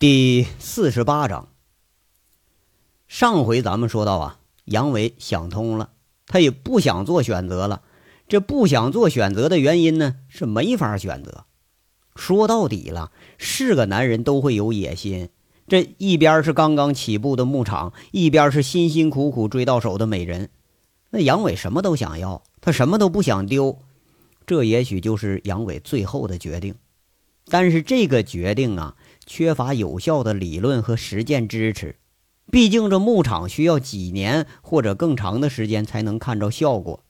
第四十八章。上回咱们说到啊，杨伟想通了，他也不想做选择了。这不想做选择的原因呢，是没法选择。说到底了，是个男人都会有野心。这一边是刚刚起步的牧场，一边是辛辛苦苦追到手的美人。那杨伟什么都想要，他什么都不想丢。这也许就是杨伟最后的决定。但是这个决定啊。缺乏有效的理论和实践支持，毕竟这牧场需要几年或者更长的时间才能看着效果。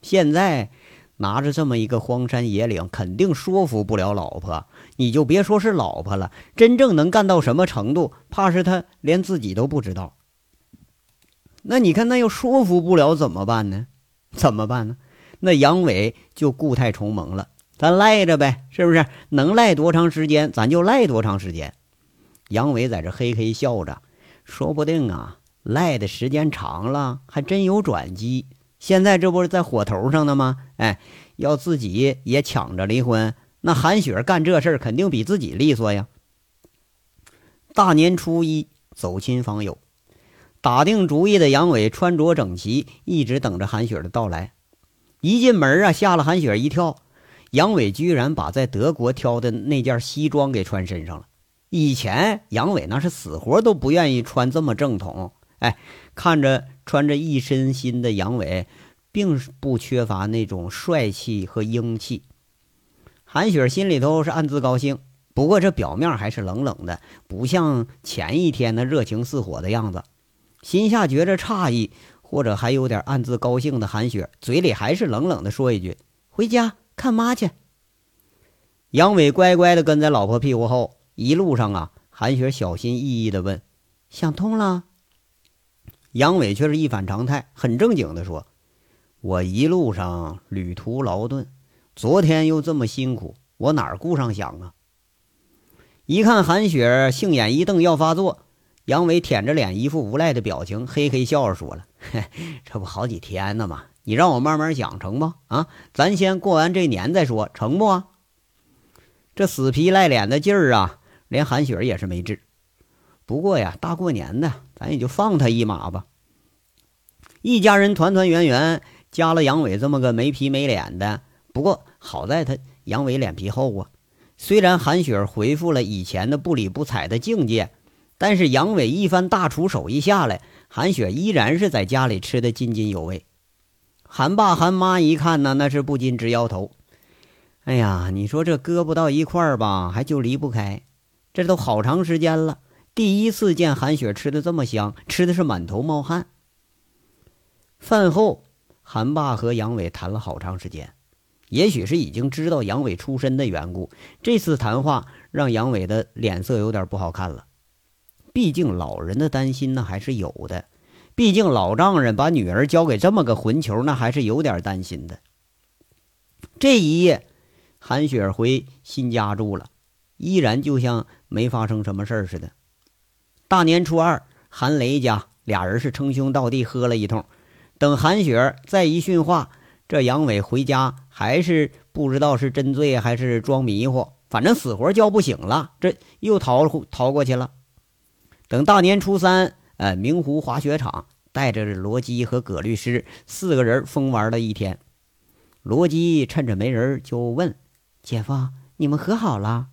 现在拿着这么一个荒山野岭，肯定说服不了老婆。你就别说是老婆了，真正能干到什么程度，怕是他连自己都不知道。那你看，那要说服不了怎么办呢？怎么办呢？那杨伟就固态重萌了。咱赖着呗，是不是？能赖多长时间，咱就赖多长时间。杨伟在这嘿嘿笑着，说不定啊，赖的时间长了，还真有转机。现在这不是在火头上呢吗？哎，要自己也抢着离婚，那韩雪干这事肯定比自己利索呀。大年初一走亲访友，打定主意的杨伟穿着整齐，一直等着韩雪的到来。一进门啊，吓了韩雪一跳。杨伟居然把在德国挑的那件西装给穿身上了。以前杨伟那是死活都不愿意穿这么正统。哎，看着穿着一身新的杨伟，并不缺乏那种帅气和英气。韩雪心里头是暗自高兴，不过这表面还是冷冷的，不像前一天那热情似火的样子。心下觉着诧异，或者还有点暗自高兴的韩雪，嘴里还是冷冷的说一句：“回家。”看妈去。杨伟乖乖的跟在老婆屁股后，一路上啊，韩雪小心翼翼的问：“想通了？”杨伟却是一反常态，很正经的说：“我一路上旅途劳顿，昨天又这么辛苦，我哪顾上想啊？”一看韩雪杏眼一瞪要发作，杨伟舔着脸，一副无赖的表情，嘿嘿笑着说了：“ 这不好几天呢吗？”你让我慢慢讲成不啊？咱先过完这年再说，成不？啊？这死皮赖脸的劲儿啊，连韩雪也是没治。不过呀，大过年的，咱也就放他一马吧。一家人团团圆圆，加了杨伟这么个没皮没脸的。不过好在他杨伟脸皮厚啊。虽然韩雪恢复了以前的不理不睬的境界，但是杨伟一番大厨手艺下来，韩雪依然是在家里吃的津津有味。韩爸韩妈一看呢，那是不禁直摇头。哎呀，你说这搁不到一块儿吧，还就离不开。这都好长时间了，第一次见韩雪吃的这么香，吃的是满头冒汗。饭后，韩爸和杨伟谈了好长时间。也许是已经知道杨伟出身的缘故，这次谈话让杨伟的脸色有点不好看了。毕竟老人的担心呢，还是有的。毕竟老丈人把女儿交给这么个混球，那还是有点担心的。这一夜，韩雪回新家住了，依然就像没发生什么事儿似的。大年初二，韩雷家俩人是称兄道弟喝了一通。等韩雪再一训话，这杨伟回家还是不知道是真醉还是装迷糊，反正死活叫不醒了，这又逃逃过去了。等大年初三。呃，明湖滑雪场带着罗基和葛律师四个人疯玩了一天。罗基趁着没人就问：“姐夫，你们和好了？”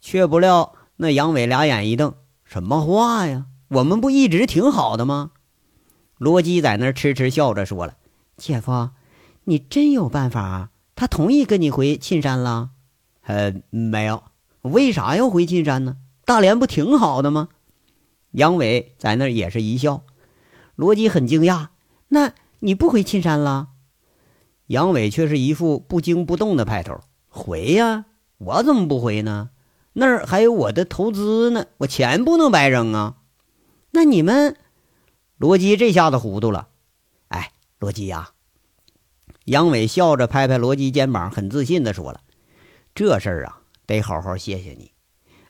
却不料那杨伟俩眼一瞪：“什么话呀？我们不一直挺好的吗？”罗基在那痴痴笑着说了：“姐夫，你真有办法啊？他同意跟你回沁山了？”“呃，没有。为啥要回沁山呢？大连不挺好的吗？”杨伟在那儿也是一笑，罗辑很惊讶：“那你不回青山了？”杨伟却是一副不惊不动的派头：“回呀，我怎么不回呢？那儿还有我的投资呢，我钱不能白扔啊！”那你们，罗辑这下子糊涂了。哎，罗辑呀，杨伟笑着拍拍罗辑肩膀，很自信的说了：“这事儿啊，得好好谢谢你，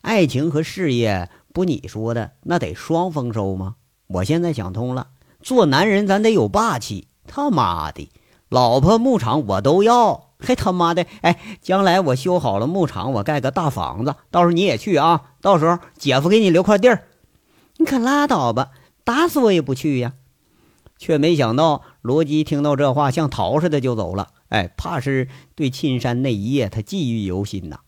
爱情和事业。”不，你说的那得双丰收吗？我现在想通了，做男人咱得有霸气。他妈的，老婆牧场我都要。嘿他妈的，哎，将来我修好了牧场，我盖个大房子，到时候你也去啊。到时候姐夫给你留块地儿，你可拉倒吧，打死我也不去呀。却没想到罗辑听到这话，像逃似的就走了。哎，怕是对沁山那一夜他记忆犹新呐。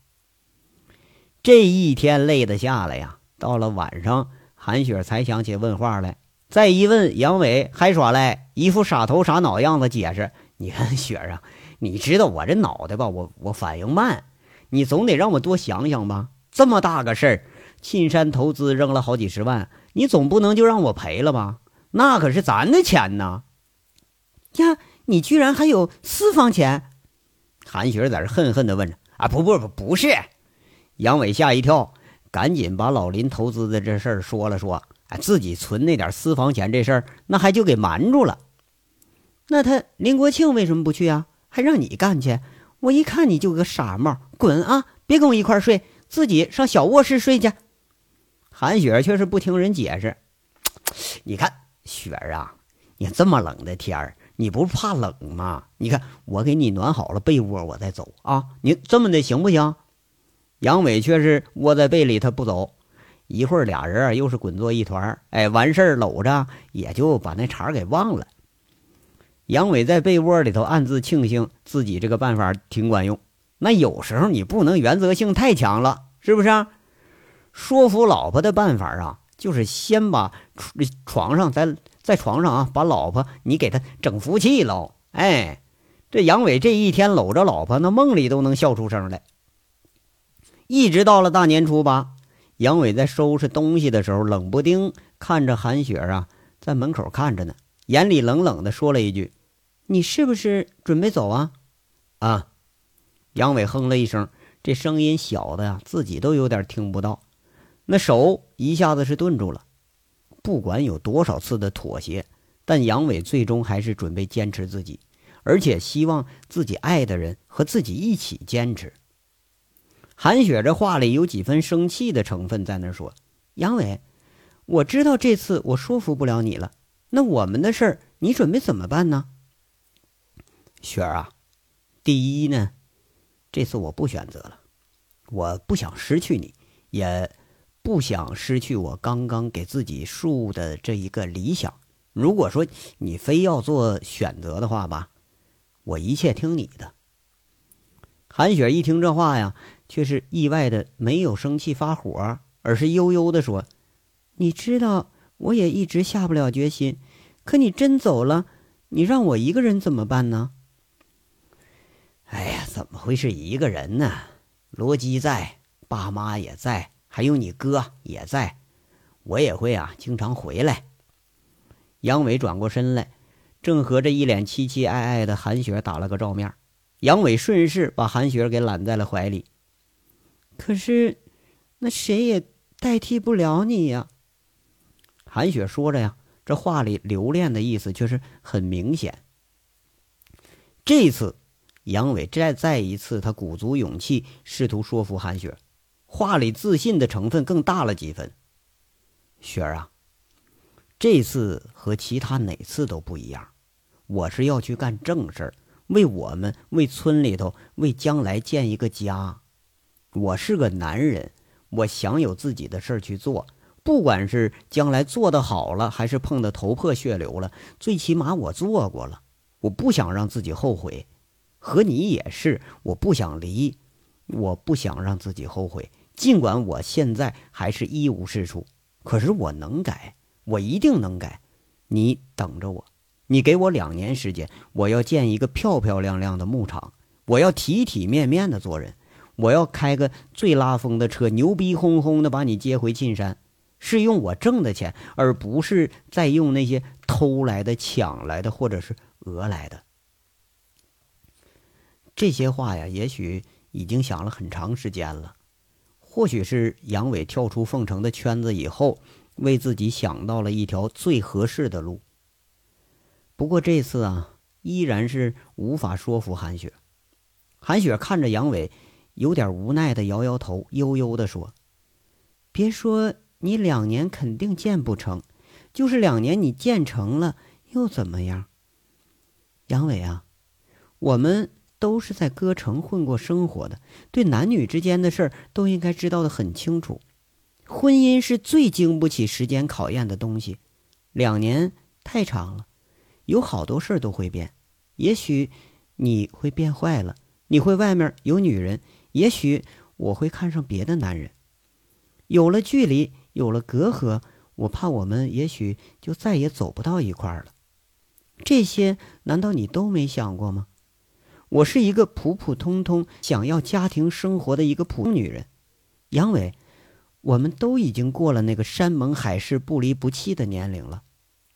这一天累得下来呀，到了晚上，韩雪才想起问话来。再一问，杨伟还耍赖，一副傻头傻脑样子解释：“你看雪儿啊，你知道我这脑袋吧？我我反应慢，你总得让我多想想吧。这么大个事儿，沁山投资扔了好几十万，你总不能就让我赔了吧？那可是咱的钱呐！呀，你居然还有私房钱？”韩雪在这恨恨地问着：“啊，不不不，不是。”杨伟吓一跳，赶紧把老林投资的这事儿说了说。哎，自己存那点私房钱这事儿，那还就给瞒住了。那他林国庆为什么不去啊？还让你干去？我一看你就个傻帽，滚啊！别跟我一块睡，自己上小卧室睡去。韩雪却是不听人解释。你看雪儿啊，你这么冷的天儿，你不怕冷吗？你看我给你暖好了被窝，我再走啊。你这么的行不行？杨伟却是窝在被里，他不走。一会儿，俩人啊又是滚作一团哎，完事儿搂着，也就把那茬给忘了。杨伟在被窝里头暗自庆幸自己这个办法挺管用。那有时候你不能原则性太强了，是不是？说服老婆的办法啊，就是先把床上在在床上啊，把老婆你给他整服气喽。哎，这杨伟这一天搂着老婆，那梦里都能笑出声来。一直到了大年初八。杨伟在收拾东西的时候，冷不丁看着韩雪啊，在门口看着呢，眼里冷冷的说了一句：“你是不是准备走啊？”啊！杨伟哼了一声，这声音小的呀，自己都有点听不到。那手一下子是顿住了。不管有多少次的妥协，但杨伟最终还是准备坚持自己，而且希望自己爱的人和自己一起坚持。韩雪这话里有几分生气的成分，在那说：“杨伟，我知道这次我说服不了你了，那我们的事儿你准备怎么办呢？”雪儿啊，第一呢，这次我不选择了，我不想失去你，也不想失去我刚刚给自己树的这一个理想。如果说你非要做选择的话吧，我一切听你的。韩雪一听这话呀。却是意外的没有生气发火，而是悠悠的说：“你知道，我也一直下不了决心。可你真走了，你让我一个人怎么办呢？”哎呀，怎么会是一个人呢？罗辑在，爸妈也在，还有你哥也在，我也会啊，经常回来。杨伟转过身来，正和这一脸凄凄爱爱的韩雪打了个照面。杨伟顺势把韩雪给揽在了怀里。可是，那谁也代替不了你呀。韩雪说着呀，这话里留恋的意思却是很明显。这次，杨伟再再一次，他鼓足勇气，试图说服韩雪，话里自信的成分更大了几分。雪儿啊，这次和其他哪次都不一样，我是要去干正事儿，为我们，为村里头，为将来建一个家。我是个男人，我想有自己的事儿去做，不管是将来做的好了，还是碰得头破血流了，最起码我做过了。我不想让自己后悔，和你也是，我不想离，我不想让自己后悔。尽管我现在还是一无是处，可是我能改，我一定能改。你等着我，你给我两年时间，我要建一个漂漂亮亮的牧场，我要体体面面的做人。我要开个最拉风的车，牛逼哄哄的把你接回沁山，是用我挣的钱，而不是再用那些偷来的、抢来的或者是讹来的。这些话呀，也许已经想了很长时间了，或许是杨伟跳出凤城的圈子以后，为自己想到了一条最合适的路。不过这次啊，依然是无法说服韩雪。韩雪看着杨伟。有点无奈的摇摇头，悠悠的说：“别说你两年肯定建不成，就是两年你建成了又怎么样？杨伟啊，我们都是在歌城混过生活的，对男女之间的事儿都应该知道的很清楚。婚姻是最经不起时间考验的东西，两年太长了，有好多事儿都会变。也许你会变坏了，你会外面有女人，也许我会看上别的男人。有了距离，有了隔阂，我怕我们也许就再也走不到一块儿了。这些难道你都没想过吗？我是一个普普通通想要家庭生活的一个普通女人，杨伟。我们都已经过了那个山盟海誓、不离不弃的年龄了，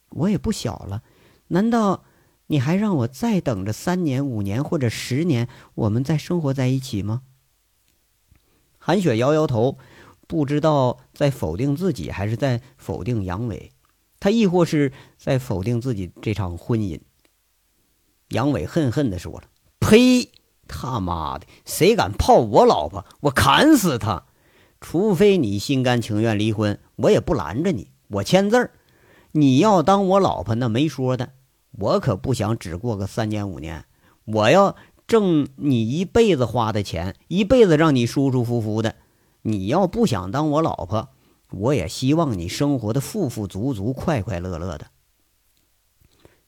我也不小了，难道你还让我再等着三年、五年或者十年，我们再生活在一起吗？韩雪摇摇头，不知道在否定自己，还是在否定杨伟，他亦或是在否定自己这场婚姻。杨伟恨恨地说了：“呸！他妈的，谁敢泡我老婆，我砍死他！”除非你心甘情愿离婚，我也不拦着你，我签字儿。你要当我老婆，那没说的。我可不想只过个三年五年，我要挣你一辈子花的钱，一辈子让你舒舒服服的。你要不想当我老婆，我也希望你生活的富富足足、快快乐乐的。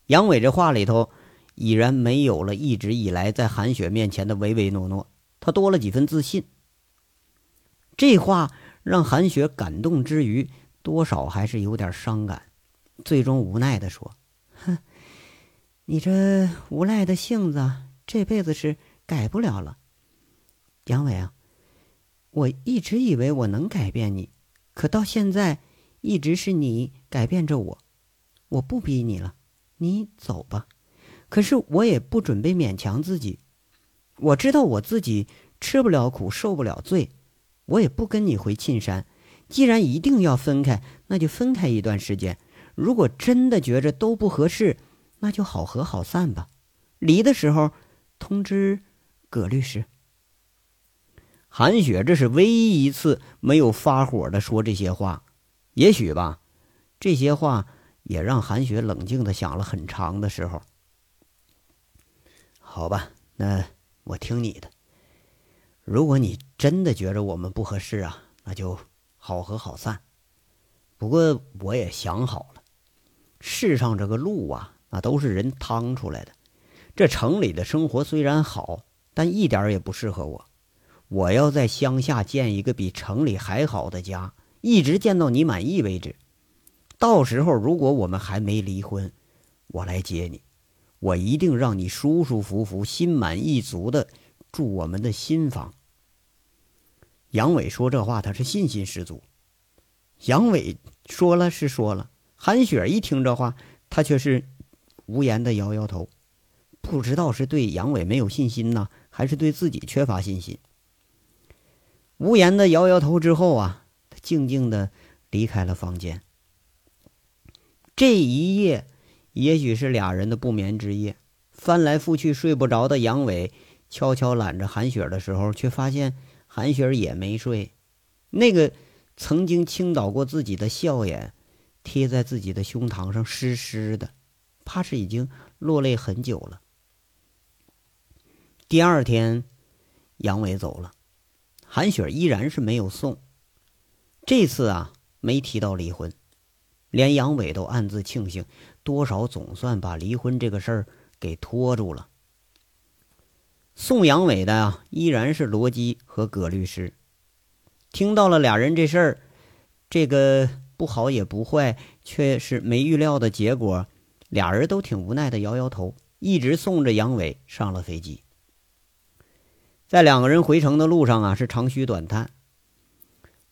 杨伟这话里头已然没有了一直以来在韩雪面前的唯唯诺诺，他多了几分自信。这话让韩雪感动之余，多少还是有点伤感。最终无奈地说：“哼，你这无赖的性子，这辈子是改不了了。杨伟啊，我一直以为我能改变你，可到现在，一直是你改变着我。我不逼你了，你走吧。可是我也不准备勉强自己。我知道我自己吃不了苦，受不了罪。”我也不跟你回沁山，既然一定要分开，那就分开一段时间。如果真的觉着都不合适，那就好合好散吧。离的时候通知葛律师。韩雪这是唯一一次没有发火的说这些话，也许吧，这些话也让韩雪冷静的想了很长的时候。好吧，那我听你的。如果你真的觉着我们不合适啊，那就好合好散。不过我也想好了，世上这个路啊，那都是人趟出来的。这城里的生活虽然好，但一点也不适合我。我要在乡下建一个比城里还好的家，一直建到你满意为止。到时候如果我们还没离婚，我来接你，我一定让你舒舒服服、心满意足的。住我们的新房。杨伟说这话，他是信心十足。杨伟说了是说了，韩雪一听这话，他却是无言的摇摇头，不知道是对杨伟没有信心呢，还是对自己缺乏信心。无言的摇摇头之后啊，他静静的离开了房间。这一夜，也许是俩人的不眠之夜，翻来覆去睡不着的杨伟。悄悄揽着韩雪的时候，却发现韩雪也没睡。那个曾经倾倒过自己的笑颜，贴在自己的胸膛上，湿湿的，怕是已经落泪很久了。第二天，杨伟走了，韩雪依然是没有送。这次啊，没提到离婚，连杨伟都暗自庆幸，多少总算把离婚这个事儿给拖住了。送杨伟的啊，依然是罗基和葛律师。听到了俩人这事儿，这个不好也不坏，却是没预料的结果。俩人都挺无奈的，摇摇头，一直送着杨伟上了飞机。在两个人回城的路上啊，是长吁短叹。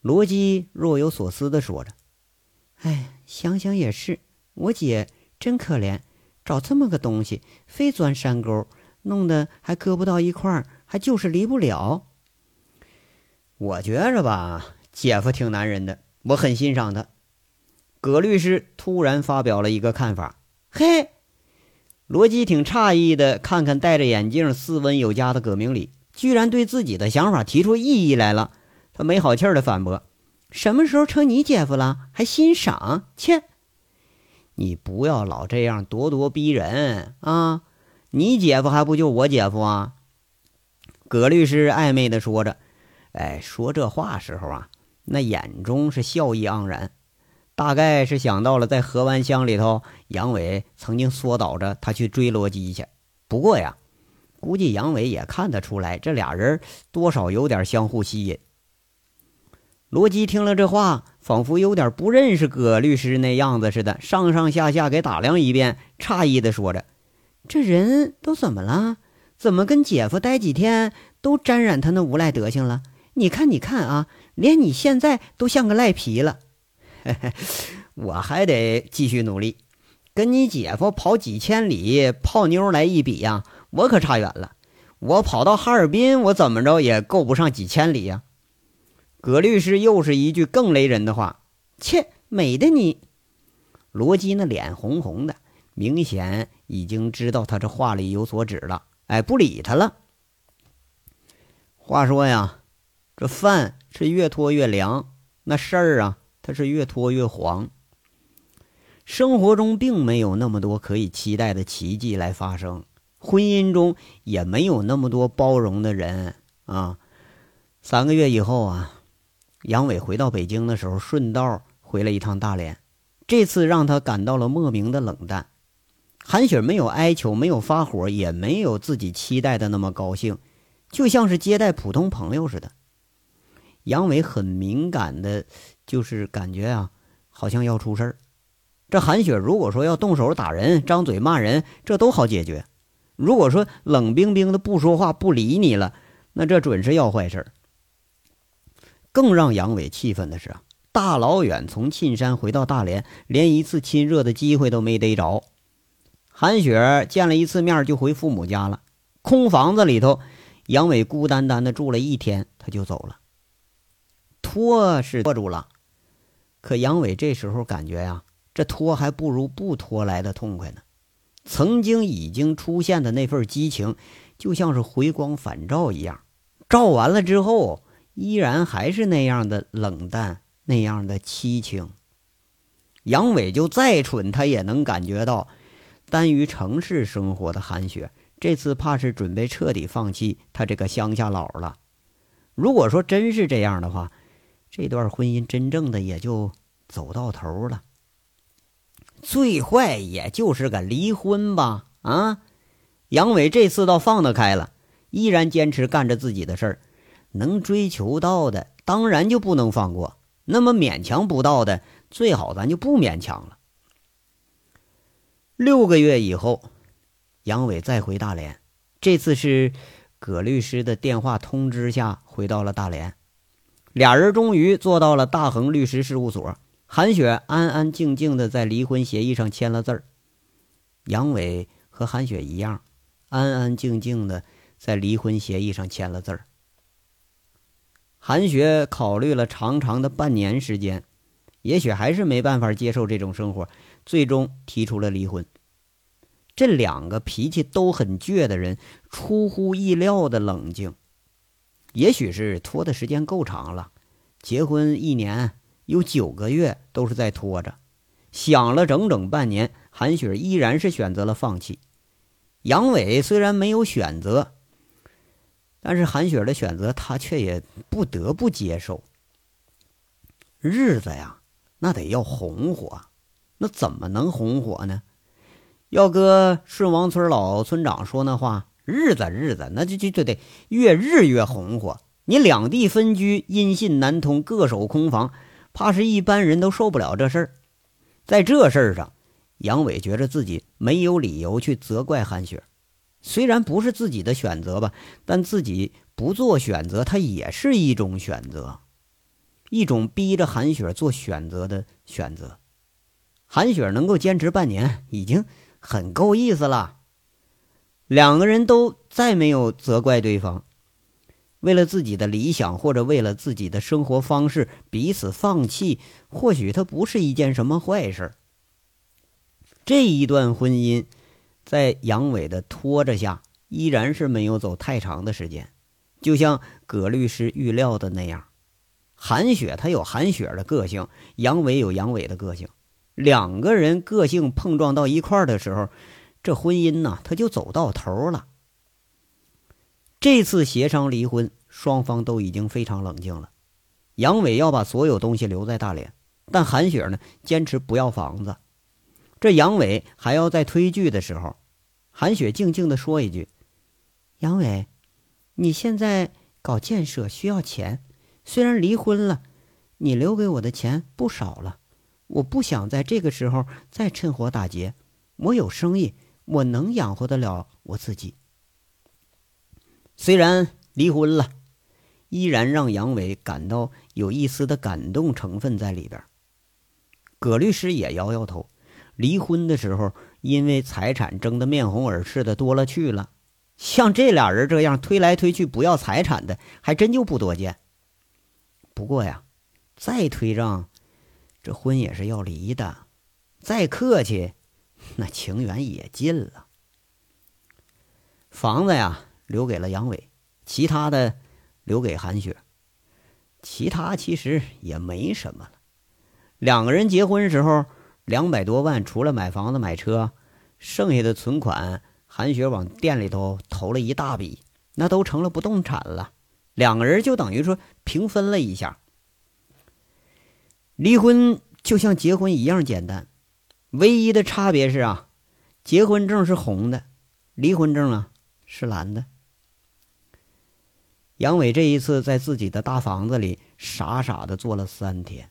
罗基若有所思的说着：“哎，想想也是，我姐真可怜，找这么个东西，非钻山沟。”弄得还搁不到一块儿，还就是离不了。我觉着吧，姐夫挺男人的，我很欣赏他。葛律师突然发表了一个看法。嘿，罗基挺诧异的，看看戴着眼镜、斯文有加的葛明礼，居然对自己的想法提出异议来了。他没好气儿的反驳：“什么时候成你姐夫了？还欣赏？切！你不要老这样咄咄逼人啊！”你姐夫还不就我姐夫啊？葛律师暧昧的说着：“哎，说这话时候啊，那眼中是笑意盎然，大概是想到了在河湾乡里头，杨伟曾经缩导着他去追罗辑去。不过呀，估计杨伟也看得出来，这俩人多少有点相互吸引。”罗基听了这话，仿佛有点不认识葛律师那样子似的，上上下下给打量一遍，诧异的说着：“这人都怎么了？怎么跟姐夫待几天都沾染他那无赖德行了？你看，你看啊，连你现在都像个赖皮了。我还得继续努力，跟你姐夫跑几千里泡妞来一比呀，我可差远了。我跑到哈尔滨，我怎么着也够不上几千里呀。”葛律师又是一句更雷人的话：“切，美的你！”罗辑那脸红红的，明显已经知道他这话里有所指了。哎，不理他了。话说呀，这饭是越拖越凉，那事儿啊，它是越拖越黄。生活中并没有那么多可以期待的奇迹来发生，婚姻中也没有那么多包容的人啊。三个月以后啊。杨伟回到北京的时候，顺道回了一趟大连。这次让他感到了莫名的冷淡。韩雪没有哀求，没有发火，也没有自己期待的那么高兴，就像是接待普通朋友似的。杨伟很敏感的，就是感觉啊，好像要出事儿。这韩雪如果说要动手打人、张嘴骂人，这都好解决；如果说冷冰冰的不说话、不理你了，那这准是要坏事儿。更让杨伟气愤的是，大老远从沁山回到大连，连一次亲热的机会都没逮着。韩雪见了一次面就回父母家了，空房子里头，杨伟孤单单的住了一天，他就走了。拖是拖住了，可杨伟这时候感觉呀，这拖还不如不拖来的痛快呢。曾经已经出现的那份激情，就像是回光返照一样，照完了之后。依然还是那样的冷淡，那样的凄清。杨伟就再蠢，他也能感觉到，耽于城市生活的韩雪，这次怕是准备彻底放弃他这个乡下佬了。如果说真是这样的话，这段婚姻真正的也就走到头了。最坏也就是个离婚吧。啊，杨伟这次倒放得开了，依然坚持干着自己的事儿。能追求到的，当然就不能放过；那么勉强不到的，最好咱就不勉强了。六个月以后，杨伟再回大连，这次是葛律师的电话通知下回到了大连。俩人终于坐到了大恒律师事务所，韩雪安安静静的在离婚协议上签了字儿。杨伟和韩雪一样，安安静静的在离婚协议上签了字儿。韩雪考虑了长长的半年时间，也许还是没办法接受这种生活，最终提出了离婚。这两个脾气都很倔的人，出乎意料的冷静。也许是拖的时间够长了，结婚一年有九个月都是在拖着，想了整整半年，韩雪依然是选择了放弃。杨伟虽然没有选择。但是韩雪的选择，他却也不得不接受。日子呀，那得要红火，那怎么能红火呢？要搁顺王村老村长说那话，日子日子，那就就就得越日越红火。你两地分居，音信难通，各守空房，怕是一般人都受不了这事儿。在这事儿上，杨伟觉着自己没有理由去责怪韩雪。虽然不是自己的选择吧，但自己不做选择，它也是一种选择，一种逼着韩雪做选择的选择。韩雪能够坚持半年，已经很够意思了。两个人都再没有责怪对方，为了自己的理想或者为了自己的生活方式彼此放弃，或许它不是一件什么坏事。这一段婚姻。在杨伟的拖着下，依然是没有走太长的时间，就像葛律师预料的那样，韩雪她有韩雪的个性，杨伟有杨伟的个性，两个人个性碰撞到一块儿的时候，这婚姻呢，他就走到头了。这次协商离婚，双方都已经非常冷静了。杨伟要把所有东西留在大连，但韩雪呢坚持不要房子。这杨伟还要在推拒的时候，韩雪静静地说一句：“杨伟，你现在搞建设需要钱，虽然离婚了，你留给我的钱不少了。我不想在这个时候再趁火打劫。我有生意，我能养活得了我自己。”虽然离婚了，依然让杨伟感到有一丝的感动成分在里边。葛律师也摇摇头。离婚的时候，因为财产争得面红耳赤的多了去了。像这俩人这样推来推去不要财产的，还真就不多见。不过呀，再推让，这婚也是要离的。再客气，那情缘也尽了。房子呀，留给了杨伟，其他的留给韩雪。其他其实也没什么了。两个人结婚时候。两百多万，除了买房子、买车，剩下的存款，韩雪往店里头投了一大笔，那都成了不动产了。两个人就等于说平分了一下。离婚就像结婚一样简单，唯一的差别是啊，结婚证是红的，离婚证啊是蓝的。杨伟这一次在自己的大房子里傻傻的坐了三天。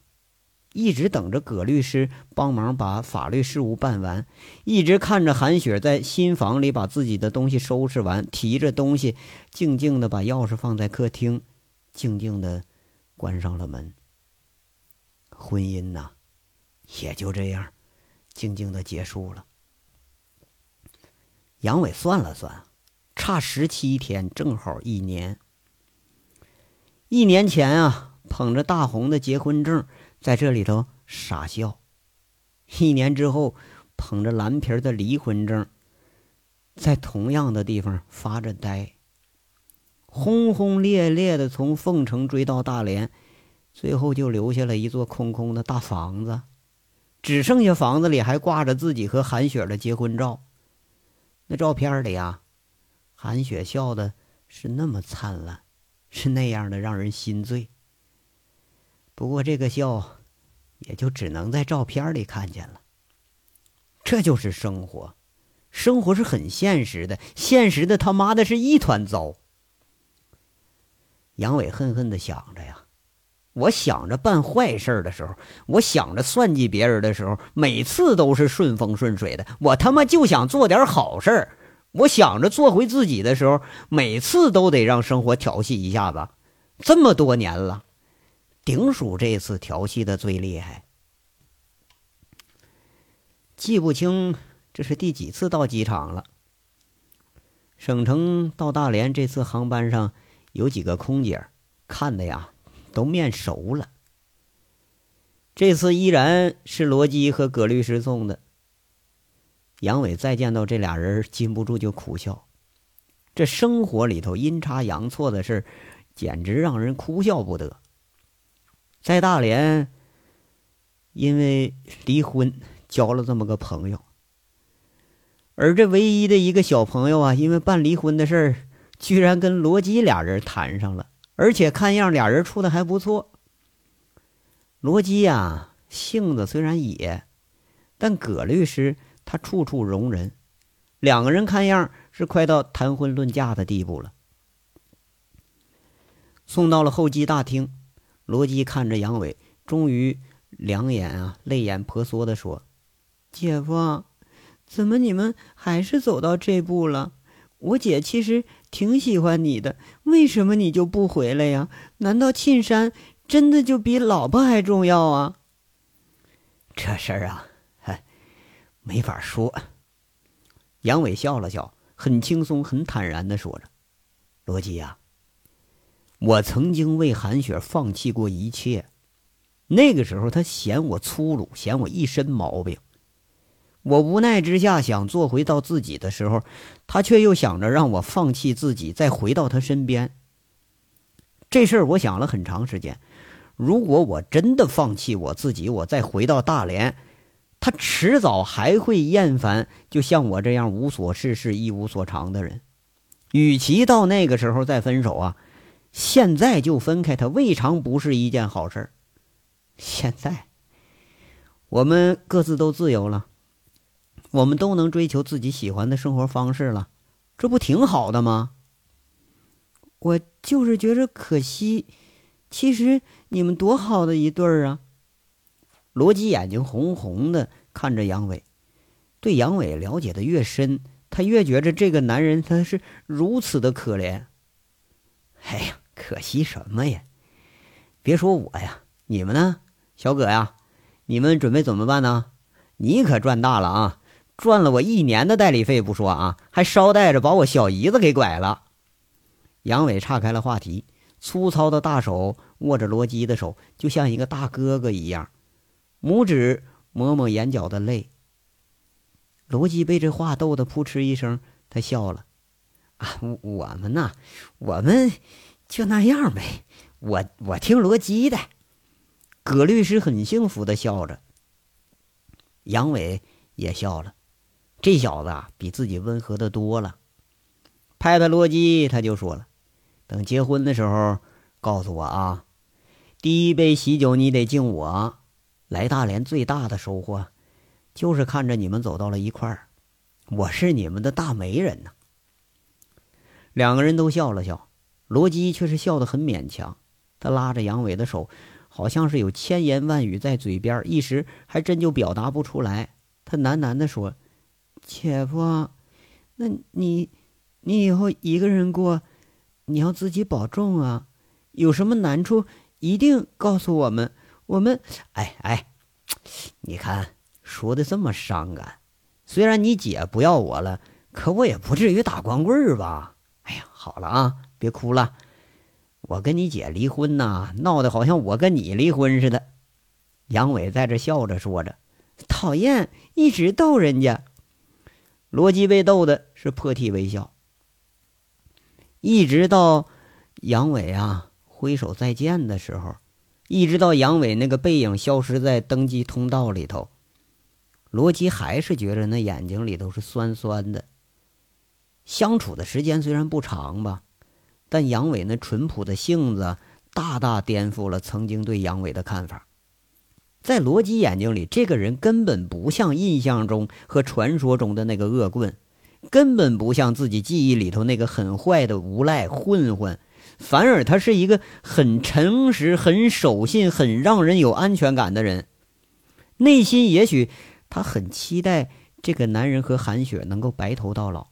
一直等着葛律师帮忙把法律事务办完，一直看着韩雪在新房里把自己的东西收拾完，提着东西静静的把钥匙放在客厅，静静的关上了门。婚姻呐，也就这样静静的结束了。杨伟算了算，差十七天，正好一年。一年前啊，捧着大红的结婚证。在这里头傻笑，一年之后，捧着蓝皮的离婚证，在同样的地方发着呆。轰轰烈烈的从凤城追到大连，最后就留下了一座空空的大房子，只剩下房子里还挂着自己和韩雪的结婚照。那照片里啊，韩雪笑的是那么灿烂，是那样的让人心醉。不过这个笑，也就只能在照片里看见了。这就是生活，生活是很现实的，现实的他妈的是一团糟。杨伟恨恨的想着呀，我想着办坏事的时候，我想着算计别人的时候，每次都是顺风顺水的。我他妈就想做点好事儿，我想着做回自己的时候，每次都得让生活调戏一下子。这么多年了。顶属这次调戏的最厉害，记不清这是第几次到机场了。省城到大连这次航班上有几个空姐，看的呀都面熟了。这次依然是罗基和葛律师送的。杨伟再见到这俩人，禁不住就苦笑。这生活里头阴差阳错的事简直让人哭笑不得。在大连，因为离婚交了这么个朋友，而这唯一的一个小朋友啊，因为办离婚的事儿，居然跟罗辑俩人谈上了，而且看样俩人处的还不错。罗辑呀，性子虽然野，但葛律师他处处容人，两个人看样是快到谈婚论嫁的地步了。送到了候机大厅。罗辑看着杨伟，终于两眼啊泪眼婆娑的说：“姐夫，怎么你们还是走到这步了？我姐其实挺喜欢你的，为什么你就不回来呀？难道沁山真的就比老婆还重要啊？”这事儿啊，没法说。杨伟笑了笑，很轻松、很坦然的说着：“罗辑呀。”我曾经为韩雪放弃过一切，那个时候她嫌我粗鲁，嫌我一身毛病。我无奈之下想做回到自己的时候，她却又想着让我放弃自己，再回到她身边。这事儿我想了很长时间。如果我真的放弃我自己，我再回到大连，他迟早还会厌烦，就像我这样无所事事、一无所长的人。与其到那个时候再分手啊，现在就分开，他未尝不是一件好事。现在我们各自都自由了，我们都能追求自己喜欢的生活方式了，这不挺好的吗？我就是觉着可惜。其实你们多好的一对儿啊！罗辑眼睛红红的看着杨伟，对杨伟了解的越深。他越觉着这个男人他是如此的可怜。哎呀，可惜什么呀？别说我呀，你们呢，小葛呀，你们准备怎么办呢？你可赚大了啊，赚了我一年的代理费不说啊，还捎带着把我小姨子给拐了。杨伟岔开了话题，粗糙的大手握着罗辑的手，就像一个大哥哥一样，拇指抹抹眼角的泪。罗辑被这话逗得扑哧一声，他笑了。啊，我们呐，我们就那样呗。我我听罗辑的。葛律师很幸福的笑着。杨伟也笑了。这小子啊，比自己温和的多了。拍拍罗辑，他就说了：“等结婚的时候，告诉我啊，第一杯喜酒你得敬我。来大连最大的收获。”就是看着你们走到了一块儿，我是你们的大媒人呐。两个人都笑了笑，罗辑却是笑得很勉强。他拉着杨伟的手，好像是有千言万语在嘴边，一时还真就表达不出来。他喃喃地说：“姐夫，那你，你以后一个人过，你要自己保重啊。有什么难处，一定告诉我们。我们……哎哎，你看。”说的这么伤感，虽然你姐不要我了，可我也不至于打光棍吧？哎呀，好了啊，别哭了，我跟你姐离婚呐，闹得好像我跟你离婚似的。杨伟在这笑着说着，讨厌，一直逗人家。罗辑被逗的是破涕为笑，一直到杨伟啊挥手再见的时候，一直到杨伟那个背影消失在登机通道里头。罗辑还是觉着那眼睛里头是酸酸的。相处的时间虽然不长吧，但杨伟那淳朴的性子大大颠覆了曾经对杨伟的看法。在罗辑眼睛里，这个人根本不像印象中和传说中的那个恶棍，根本不像自己记忆里头那个很坏的无赖混混，反而他是一个很诚实、很守信、很让人有安全感的人。内心也许。他很期待这个男人和韩雪能够白头到老，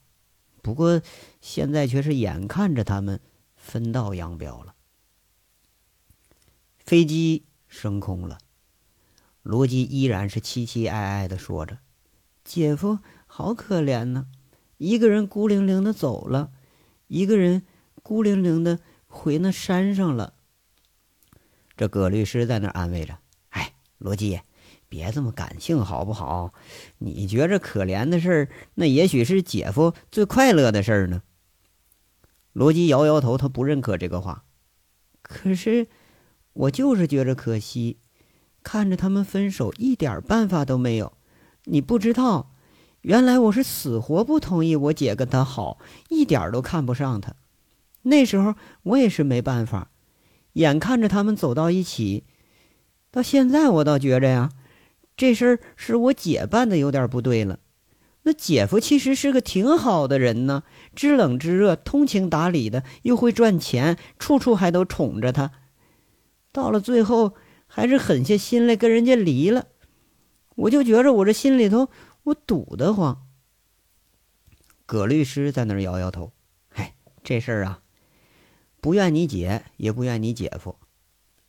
不过现在却是眼看着他们分道扬镳了。飞机升空了，罗辑依然是凄凄哀哀的说着：“姐夫好可怜呐，一个人孤零零的走了，一个人孤零零的回那山上了。”这葛律师在那安慰着：“哎，罗辑。”别这么感性好不好？你觉着可怜的事儿，那也许是姐夫最快乐的事儿呢。罗辑摇摇头，他不认可这个话。可是，我就是觉着可惜，看着他们分手，一点办法都没有。你不知道，原来我是死活不同意我姐跟他好，一点都看不上他。那时候我也是没办法，眼看着他们走到一起，到现在我倒觉着呀。这事儿是我姐办的，有点不对了。那姐夫其实是个挺好的人呢，知冷知热，通情达理的，又会赚钱，处处还都宠着他。到了最后，还是狠下心来跟人家离了。我就觉着我这心里头我堵得慌。葛律师在那儿摇摇头：“嗨，这事儿啊，不怨你姐，也不怨你姐夫，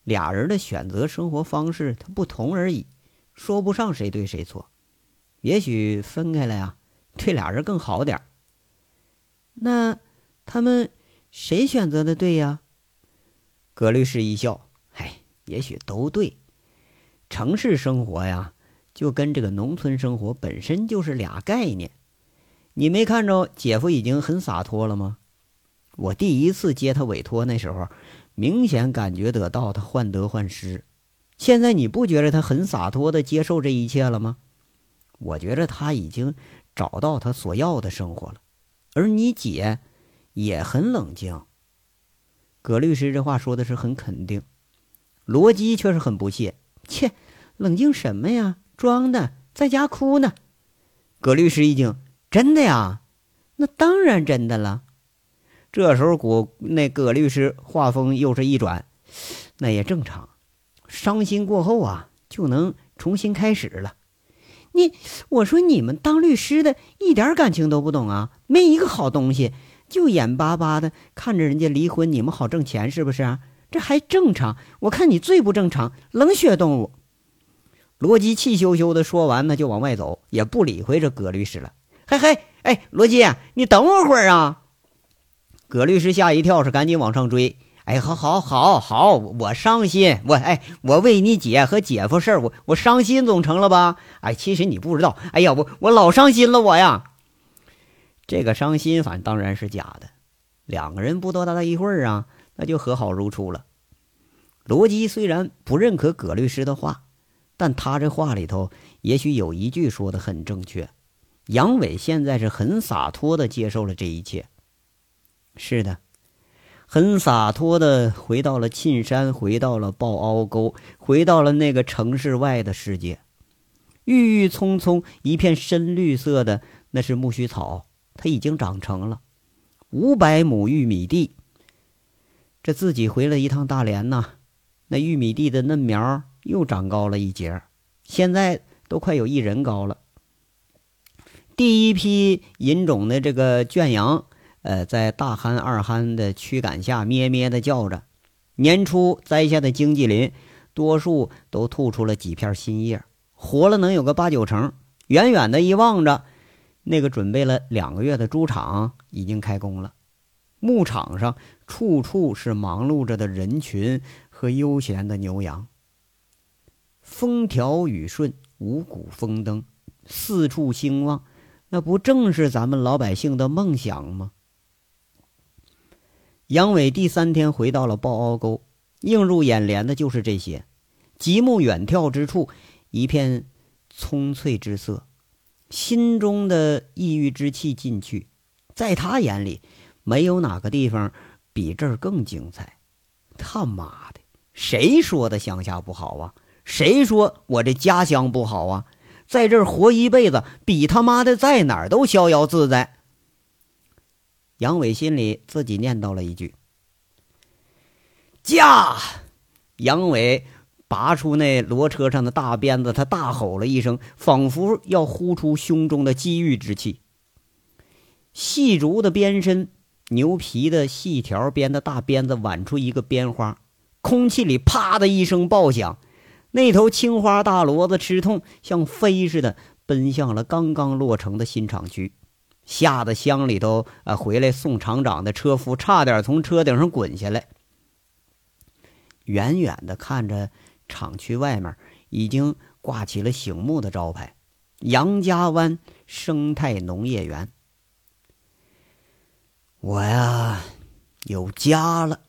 俩人的选择生活方式他不同而已。”说不上谁对谁错，也许分开了呀，对俩人更好点。那他们谁选择的对呀？葛律师一笑：“哎，也许都对。城市生活呀，就跟这个农村生活本身就是俩概念。你没看着姐夫已经很洒脱了吗？我第一次接他委托那时候，明显感觉得到他患得患失。”现在你不觉得他很洒脱的接受这一切了吗？我觉得他已经找到他所要的生活了，而你姐也很冷静。葛律师这话说的是很肯定，罗辑却是很不屑：“切，冷静什么呀？装的，在家哭呢。”葛律师一惊：“真的呀？那当然真的了。”这时候，古那葛律师话锋又是一转：“那也正常，伤心过后啊，就能重新开始了。”你我说你们当律师的一点感情都不懂啊，没一个好东西，就眼巴巴的看着人家离婚，你们好挣钱是不是啊？这还正常？我看你最不正常，冷血动物。罗辑气羞羞的说完呢，就往外走，也不理会这葛律师了。嘿嘿，哎，罗辑，你等我会儿啊！葛律师吓一跳，是赶紧往上追。哎，好，好，好，好，我伤心，我，哎，我为你姐和姐夫事儿，我，我伤心总成了吧？哎，其实你不知道，哎呀，我，我老伤心了，我呀，这个伤心，反正当然是假的。两个人不多大的一会儿啊，那就和好如初了。罗辑虽然不认可葛律师的话，但他这话里头也许有一句说的很正确。杨伟现在是很洒脱的接受了这一切。是的。很洒脱的回到了沁山，回到了抱凹沟，回到了那个城市外的世界。郁郁葱葱一片深绿色的，那是苜蓿草，它已经长成了五百亩玉米地。这自己回了一趟大连呐，那玉米地的嫩苗又长高了一截，现在都快有一人高了。第一批引种的这个圈羊。呃，在大憨、二憨的驱赶下，咩咩的叫着。年初栽下的荆棘林，多数都吐出了几片新叶，活了能有个八九成。远远的一望着，那个准备了两个月的猪场已经开工了。牧场上处处是忙碌着的人群和悠闲的牛羊。风调雨顺，五谷丰登，四处兴旺，那不正是咱们老百姓的梦想吗？杨伟第三天回到了抱凹沟，映入眼帘的就是这些：极目远眺之处，一片葱翠之色，心中的抑郁之气进去。在他眼里，没有哪个地方比这儿更精彩。他妈的，谁说的乡下不好啊？谁说我这家乡不好啊？在这儿活一辈子，比他妈的在哪儿都逍遥自在。杨伟心里自己念叨了一句：“驾！”杨伟拔出那骡车上的大鞭子，他大吼了一声，仿佛要呼出胸中的积郁之气。细竹的鞭身，牛皮的细条编的大鞭子挽出一个鞭花，空气里啪的一声爆响，那头青花大骡子吃痛，像飞似的奔向了刚刚落成的新厂区。吓得乡里头啊，回来送厂长的车夫差点从车顶上滚下来。远远的看着厂区外面已经挂起了醒目的招牌“杨家湾生态农业园”。我呀，有家了，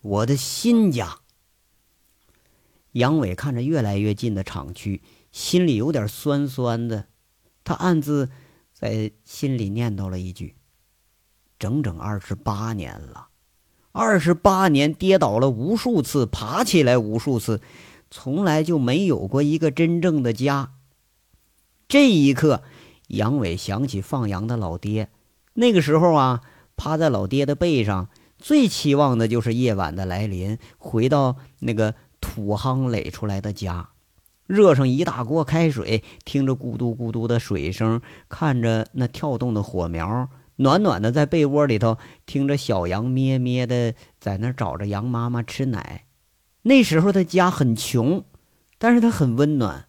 我的新家。杨伟看着越来越近的厂区，心里有点酸酸的，他暗自。在心里念叨了一句：“整整二十八年了，二十八年跌倒了无数次，爬起来无数次，从来就没有过一个真正的家。”这一刻，杨伟想起放羊的老爹。那个时候啊，趴在老爹的背上，最期望的就是夜晚的来临，回到那个土夯垒出来的家。热上一大锅开水，听着咕嘟咕嘟的水声，看着那跳动的火苗，暖暖的在被窝里头，听着小羊咩咩的在那找着羊妈妈吃奶。那时候的家很穷，但是他很温暖。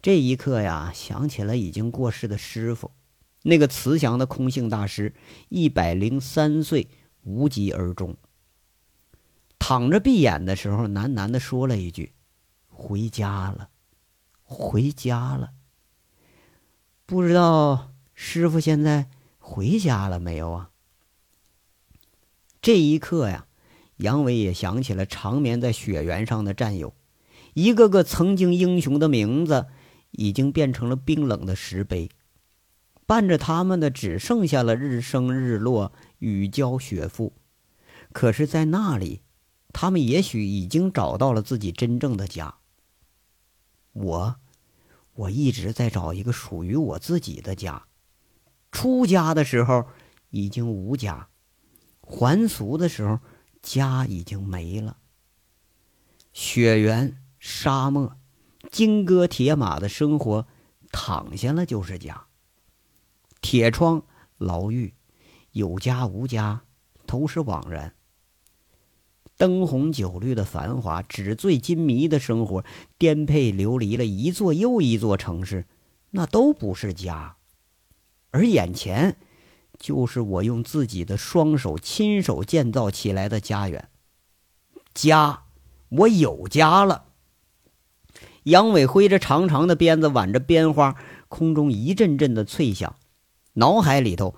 这一刻呀，想起了已经过世的师傅，那个慈祥的空性大师，一百零三岁无疾而终。躺着闭眼的时候，喃喃的说了一句。回家了，回家了。不知道师傅现在回家了没有啊？这一刻呀，杨伟也想起了长眠在雪原上的战友，一个个曾经英雄的名字，已经变成了冰冷的石碑。伴着他们的只剩下了日升日落、雨浇雪覆。可是，在那里，他们也许已经找到了自己真正的家。我，我一直在找一个属于我自己的家。出家的时候已经无家，还俗的时候家已经没了。雪原、沙漠、金戈铁马的生活，躺下了就是家。铁窗、牢狱，有家无家都是枉然。灯红酒绿的繁华，纸醉金迷的生活，颠沛流离了一座又一座城市，那都不是家。而眼前，就是我用自己的双手亲手建造起来的家园。家，我有家了。杨伟挥着长长的鞭子，挽着鞭花，空中一阵阵的脆响，脑海里头，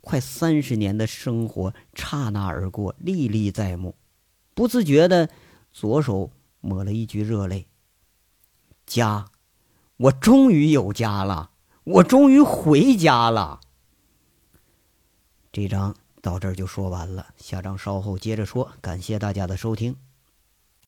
快三十年的生活刹那而过，历历在目。不自觉的，左手抹了一局热泪。家，我终于有家了，我终于回家了。这章到这儿就说完了，下章稍后接着说。感谢大家的收听。